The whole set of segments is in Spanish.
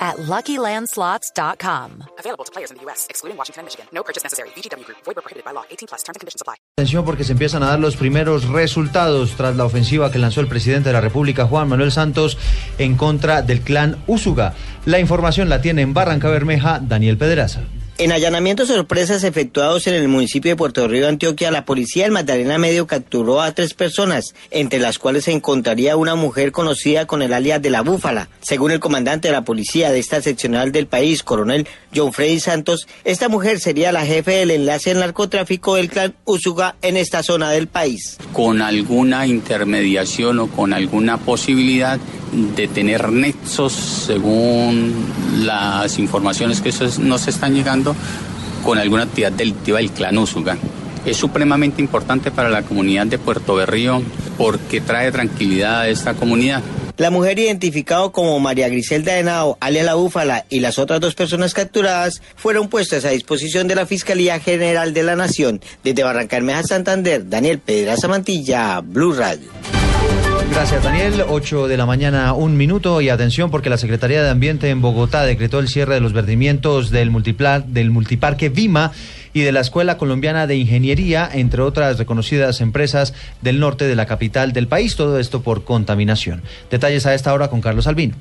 at LuckyLandSlots.com. Available to players in the U.S., excluding Washington and Michigan. No purchase necessary. VGW Group. Void where prohibited by law. 18 plus. Terms and conditions apply. Atención porque se empiezan a dar los primeros resultados tras la ofensiva que lanzó el presidente de la República, Juan Manuel Santos, en contra del clan Úsuga. La información la tiene en Barranca Bermeja Daniel Pedraza. En allanamientos sorpresas efectuados en el municipio de Puerto Río, Antioquia, la policía del Magdalena Medio capturó a tres personas, entre las cuales se encontraría una mujer conocida con el alias de la Búfala. Según el comandante de la policía de esta seccional del país, coronel John Freddy Santos, esta mujer sería la jefe del enlace al narcotráfico del clan Usuga en esta zona del país. Con alguna intermediación o con alguna posibilidad de tener nexos, según las informaciones que nos están llegando, con alguna actividad delictiva del clan Usuga. Es supremamente importante para la comunidad de Puerto Berrío porque trae tranquilidad a esta comunidad. La mujer identificada como María Griselda Henao, alias La Búfala, y las otras dos personas capturadas fueron puestas a disposición de la Fiscalía General de la Nación. Desde Barrancarmeja, Santander, Daniel Pedraza Mantilla, Blue Radio. Gracias, Daniel. 8 de la mañana, un minuto. Y atención, porque la Secretaría de Ambiente en Bogotá decretó el cierre de los vertimientos del, del multiparque Vima y de la Escuela Colombiana de Ingeniería, entre otras reconocidas empresas del norte de la capital del país. Todo esto por contaminación. Detalles a esta hora con Carlos Albino.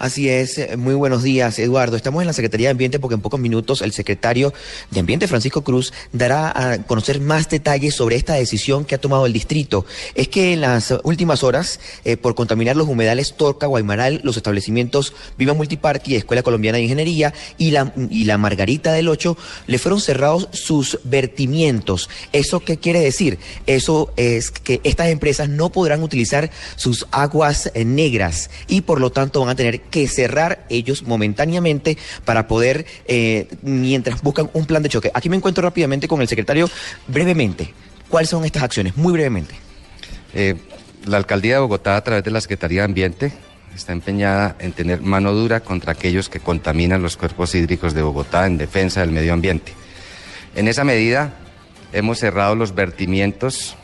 Así es, eh, muy buenos días, Eduardo. Estamos en la Secretaría de Ambiente porque en pocos minutos el secretario de Ambiente, Francisco Cruz, dará a conocer más detalles sobre esta decisión que ha tomado el distrito. Es que en las últimas horas, eh, por contaminar los humedales Torca, Guaymaral, los establecimientos Viva Multiparque y Escuela Colombiana de Ingeniería y la, y la Margarita del Ocho, le fueron cerrados sus vertimientos. ¿Eso qué quiere decir? Eso es que estas empresas no podrán utilizar sus aguas eh, negras y por lo tanto van a tener que cerrar ellos momentáneamente para poder, eh, mientras buscan un plan de choque. Aquí me encuentro rápidamente con el secretario. Brevemente, ¿cuáles son estas acciones? Muy brevemente. Eh, la alcaldía de Bogotá, a través de la Secretaría de Ambiente, está empeñada en tener mano dura contra aquellos que contaminan los cuerpos hídricos de Bogotá en defensa del medio ambiente. En esa medida, hemos cerrado los vertimientos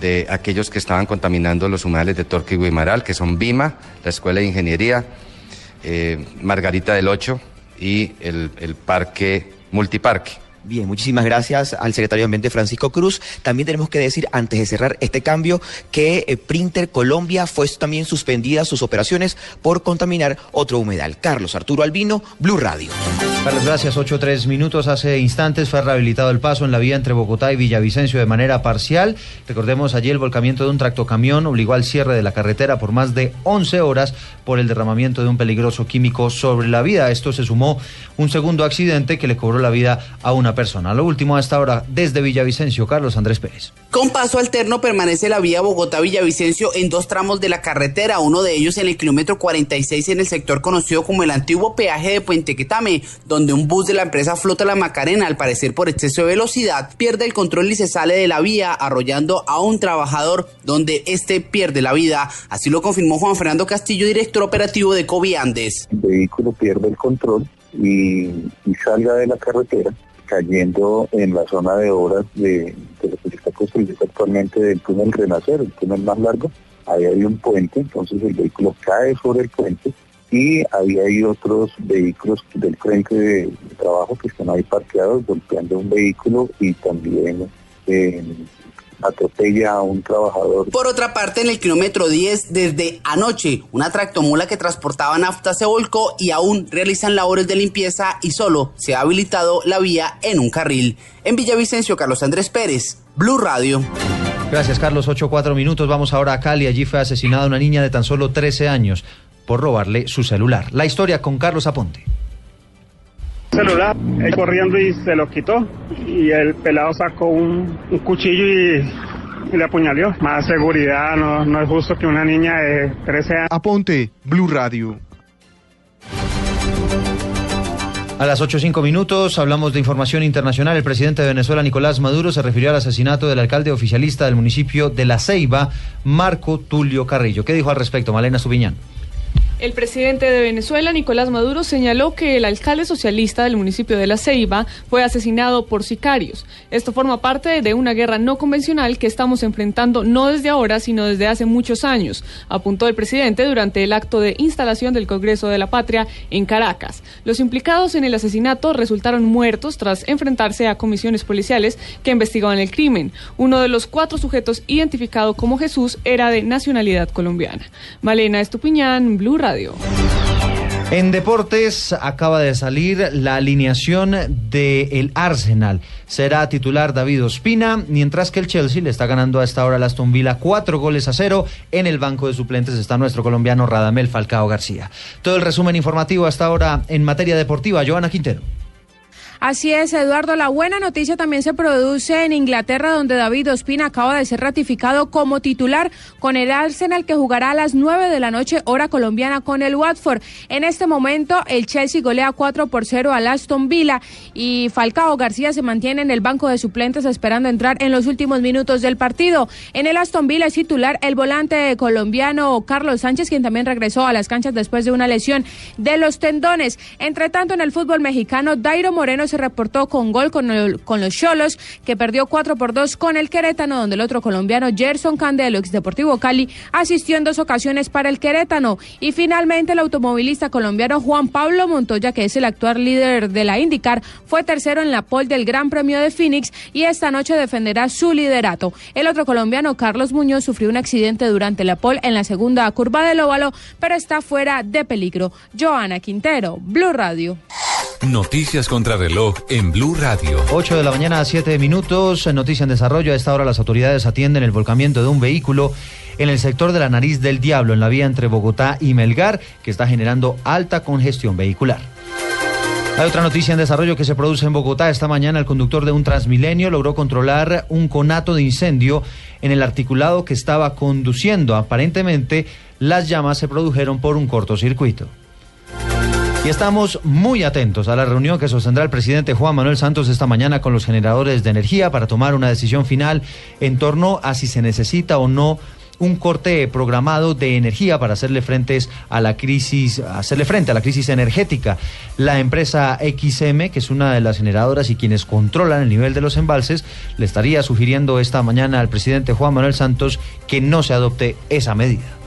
de aquellos que estaban contaminando los humedales de Torque y Guimaral, que son BIMA, la Escuela de Ingeniería, eh, Margarita del Ocho y el, el parque multiparque. Bien, muchísimas gracias al secretario de Ambiente Francisco Cruz. También tenemos que decir, antes de cerrar este cambio, que eh, Printer Colombia fue también suspendida sus operaciones por contaminar otro humedal. Carlos Arturo Albino, Blue Radio. Carlos, gracias. Ocho tres minutos. Hace instantes fue rehabilitado el paso en la vía entre Bogotá y Villavicencio de manera parcial. Recordemos, allí el volcamiento de un tractocamión obligó al cierre de la carretera por más de 11 horas por el derramamiento de un peligroso químico sobre la vía. Esto se sumó un segundo accidente que le cobró la vida a una persona. Lo último a esta hora, desde Villavicencio, Carlos Andrés Pérez. Con paso alterno permanece la vía Bogotá-Villavicencio en dos tramos de la carretera, uno de ellos en el kilómetro 46 en el sector conocido como el antiguo peaje de Puente Quetame, donde un bus de la empresa Flota La Macarena, al parecer por exceso de velocidad, pierde el control y se sale de la vía, arrollando a un trabajador donde este pierde la vida. Así lo confirmó Juan Fernando Castillo, director operativo de Coviandes. El vehículo pierde el control y, y salga de la carretera cayendo en la zona de obras de, lo que se está construyendo actualmente del túnel Renacer, el túnel más largo. Ahí hay un puente, entonces el vehículo cae sobre el puente y ahí hay otros vehículos del frente de, trabajo que están ahí parqueados golpeando un vehículo y también eh, atropella a un trabajador. Por otra parte, en el kilómetro 10, desde anoche, una tractomula que transportaba nafta se volcó y aún realizan labores de limpieza y solo se ha habilitado la vía en un carril. En Villavicencio, Carlos Andrés Pérez, Blue Radio. Gracias, Carlos. 8 4 minutos. Vamos ahora a Cali. Allí fue asesinada una niña de tan solo 13 años por robarle su celular. La historia con Carlos Aponte celular, él corriendo y se lo quitó y el pelado sacó un, cuchillo y, le apuñaló. Más seguridad, no, no es justo que una niña de 13 años... Aponte, Blue Radio. A las 8.05 minutos hablamos de información internacional. El presidente de Venezuela, Nicolás Maduro, se refirió al asesinato del alcalde oficialista del municipio de La Ceiba, Marco Tulio Carrillo. ¿Qué dijo al respecto, Malena Subiñán? El presidente de Venezuela, Nicolás Maduro, señaló que el alcalde socialista del municipio de La Ceiba fue asesinado por sicarios. Esto forma parte de una guerra no convencional que estamos enfrentando no desde ahora, sino desde hace muchos años, apuntó el presidente durante el acto de instalación del Congreso de la Patria en Caracas. Los implicados en el asesinato resultaron muertos tras enfrentarse a comisiones policiales que investigaban el crimen. Uno de los cuatro sujetos identificado como Jesús era de nacionalidad colombiana. Malena Estupiñán, Blue Radio. En deportes acaba de salir la alineación del Arsenal. Será titular David Ospina, mientras que el Chelsea le está ganando a esta hora al Aston Villa cuatro goles a cero. En el banco de suplentes está nuestro colombiano Radamel Falcao García. Todo el resumen informativo hasta ahora en materia deportiva. Joana Quintero. Así es, Eduardo. La buena noticia también se produce en Inglaterra, donde David Ospina acaba de ser ratificado como titular con el Arsenal, que jugará a las 9 de la noche, hora colombiana, con el Watford. En este momento, el Chelsea golea 4 por 0 al Aston Villa y Falcao García se mantiene en el banco de suplentes esperando entrar en los últimos minutos del partido. En el Aston Villa es titular el volante colombiano Carlos Sánchez, quien también regresó a las canchas después de una lesión de los tendones. Entre tanto, en el fútbol mexicano, Dairo Moreno se reportó con gol con, los Cholos, que perdió 4 por 2 con el Querétano, donde el otro colombiano, Gerson Candelo, ex Deportivo Cali, asistió en dos ocasiones para el Querétano. Y finalmente el automovilista colombiano Juan Pablo Montoya, que es el actual líder de la IndyCar, fue tercero en la pole del Gran Premio de Phoenix y esta noche defenderá su liderato. El otro colombiano, Carlos Muñoz, sufrió un accidente durante la pole en la segunda curva del óvalo, pero está fuera de peligro. Joana Quintero, Blue Radio. Noticias contra reloj en Blue Radio. 8 de la mañana a 7 minutos. Noticia en desarrollo. A esta hora las autoridades atienden el volcamiento de un vehículo en el sector de la Nariz del Diablo, en la vía entre Bogotá y Melgar, que está generando alta congestión vehicular. Hay otra noticia en desarrollo que se produce en Bogotá. Esta mañana el conductor de un Transmilenio logró controlar un conato de incendio en el articulado que estaba conduciendo. Aparentemente las llamas se produjeron por un cortocircuito. Y estamos muy atentos a la reunión que sostendrá el presidente Juan Manuel Santos esta mañana con los generadores de energía para tomar una decisión final en torno a si se necesita o no un corte programado de energía para hacerle frente a la crisis, hacerle frente a la crisis energética. La empresa XM, que es una de las generadoras y quienes controlan el nivel de los embalses, le estaría sugiriendo esta mañana al presidente Juan Manuel Santos que no se adopte esa medida.